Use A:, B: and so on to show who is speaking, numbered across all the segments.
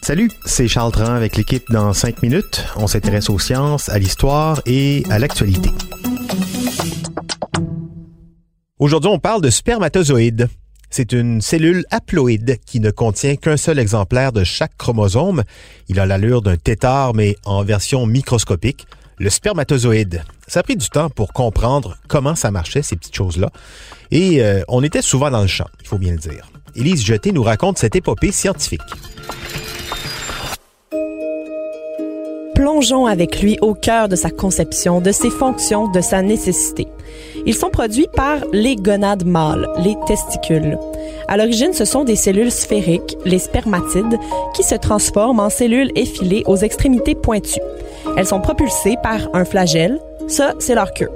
A: Salut, c'est Charles Tran avec l'équipe dans 5 minutes. On s'intéresse aux sciences, à l'histoire et à l'actualité. Aujourd'hui, on parle de spermatozoïdes. C'est une cellule haploïde qui ne contient qu'un seul exemplaire de chaque chromosome. Il a l'allure d'un tétard, mais en version microscopique. Le spermatozoïde. Ça a pris du temps pour comprendre comment ça marchait, ces petites choses-là. Et euh, on était souvent dans le champ, il faut bien le dire. Élise Jeté nous raconte cette épopée scientifique.
B: Plongeons avec lui au cœur de sa conception, de ses fonctions, de sa nécessité. Ils sont produits par les gonades mâles, les testicules. À l'origine, ce sont des cellules sphériques, les spermatides, qui se transforment en cellules effilées aux extrémités pointues. Elles sont propulsées par un flagelle. Ça, c'est leur queue.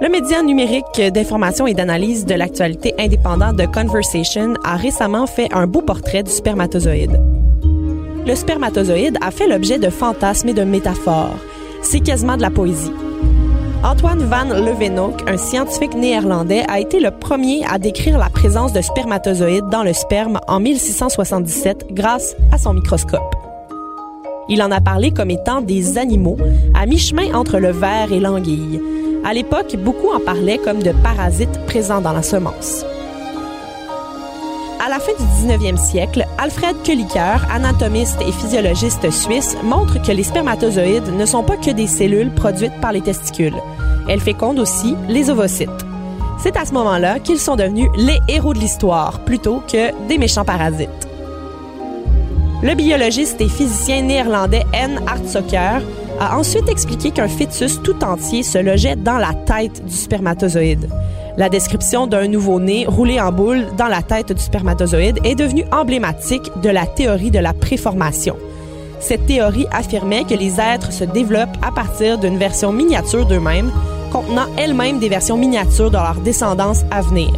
B: Le média numérique d'information et d'analyse de l'actualité indépendant de Conversation a récemment fait un beau portrait du spermatozoïde. Le spermatozoïde a fait l'objet de fantasmes et de métaphores. C'est quasiment de la poésie. Antoine van Leeuwenhoek, un scientifique néerlandais, a été le premier à décrire la présence de spermatozoïdes dans le sperme en 1677 grâce à son microscope. Il en a parlé comme étant des animaux, à mi-chemin entre le ver et l'anguille. À l'époque, beaucoup en parlaient comme de parasites présents dans la semence. À la fin du 19e siècle, Alfred Kölliker, anatomiste et physiologiste suisse, montre que les spermatozoïdes ne sont pas que des cellules produites par les testicules. Elles fécondent aussi les ovocytes. C'est à ce moment-là qu'ils sont devenus les héros de l'histoire plutôt que des méchants parasites. Le biologiste et physicien néerlandais N. Hartsocker a ensuite expliqué qu'un fœtus tout entier se logeait dans la tête du spermatozoïde. La description d'un nouveau-né roulé en boule dans la tête du spermatozoïde est devenue emblématique de la théorie de la préformation. Cette théorie affirmait que les êtres se développent à partir d'une version miniature d'eux-mêmes, contenant elles-mêmes des versions miniatures de leur descendance à venir.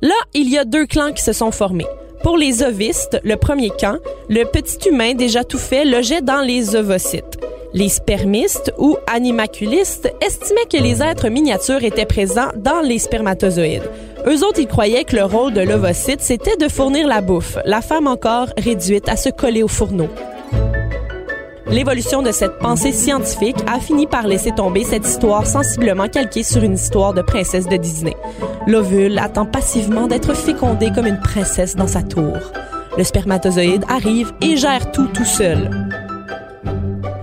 B: Là, il y a deux clans qui se sont formés. Pour les ovistes, le premier camp, le petit humain déjà tout fait logeait dans les ovocytes. Les spermistes ou animaculistes estimaient que les êtres miniatures étaient présents dans les spermatozoïdes. Eux autres, ils croyaient que le rôle de l'ovocyte, c'était de fournir la bouffe, la femme encore réduite à se coller au fourneau. L'évolution de cette pensée scientifique a fini par laisser tomber cette histoire sensiblement calquée sur une histoire de princesse de Disney. L'ovule attend passivement d'être fécondé comme une princesse dans sa tour. Le spermatozoïde arrive et gère tout tout seul.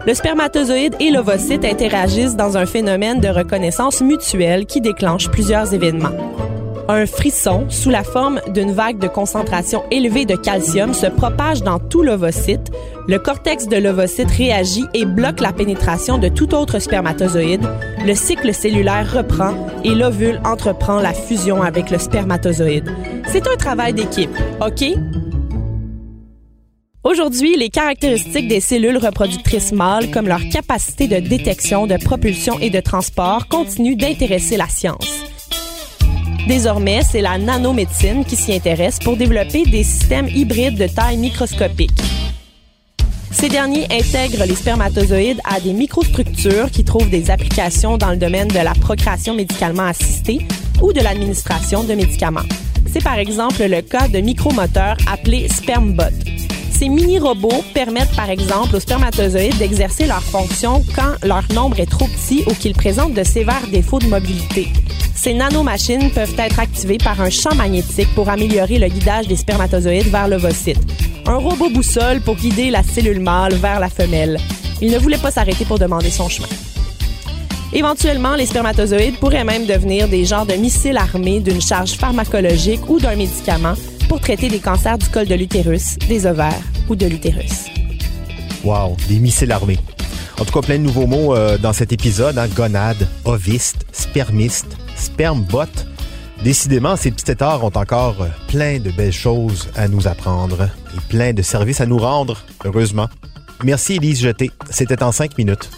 B: Le spermatozoïde et l'ovocyte interagissent dans un phénomène de reconnaissance mutuelle qui déclenche plusieurs événements. Un frisson, sous la forme d'une vague de concentration élevée de calcium, se propage dans tout l'ovocyte. Le cortex de l'ovocyte réagit et bloque la pénétration de tout autre spermatozoïde. Le cycle cellulaire reprend et l'ovule entreprend la fusion avec le spermatozoïde. C'est un travail d'équipe, OK? Aujourd'hui, les caractéristiques des cellules reproductrices mâles, comme leur capacité de détection, de propulsion et de transport, continuent d'intéresser la science. Désormais, c'est la nanomédecine qui s'y intéresse pour développer des systèmes hybrides de taille microscopique. Ces derniers intègrent les spermatozoïdes à des microstructures qui trouvent des applications dans le domaine de la procréation médicalement assistée ou de l'administration de médicaments. C'est par exemple le cas de micromoteurs appelés SpermBot. Ces mini-robots permettent par exemple aux spermatozoïdes d'exercer leur fonction quand leur nombre est trop petit ou qu'ils présentent de sévères défauts de mobilité. Ces nanomachines peuvent être activées par un champ magnétique pour améliorer le guidage des spermatozoïdes vers l'ovocyte. Un robot boussole pour guider la cellule mâle vers la femelle. Il ne voulait pas s'arrêter pour demander son chemin. Éventuellement, les spermatozoïdes pourraient même devenir des genres de missiles armés d'une charge pharmacologique ou d'un médicament pour traiter des cancers du col de l'utérus, des ovaires ou de l'utérus.
A: Wow, des missiles armés. En tout cas, plein de nouveaux mots euh, dans cet épisode. Hein? Gonade, oviste, spermiste, spermbot. Décidément, ces petits têtards ont encore euh, plein de belles choses à nous apprendre et plein de services à nous rendre, heureusement. Merci Elise Jeté. C'était en cinq minutes.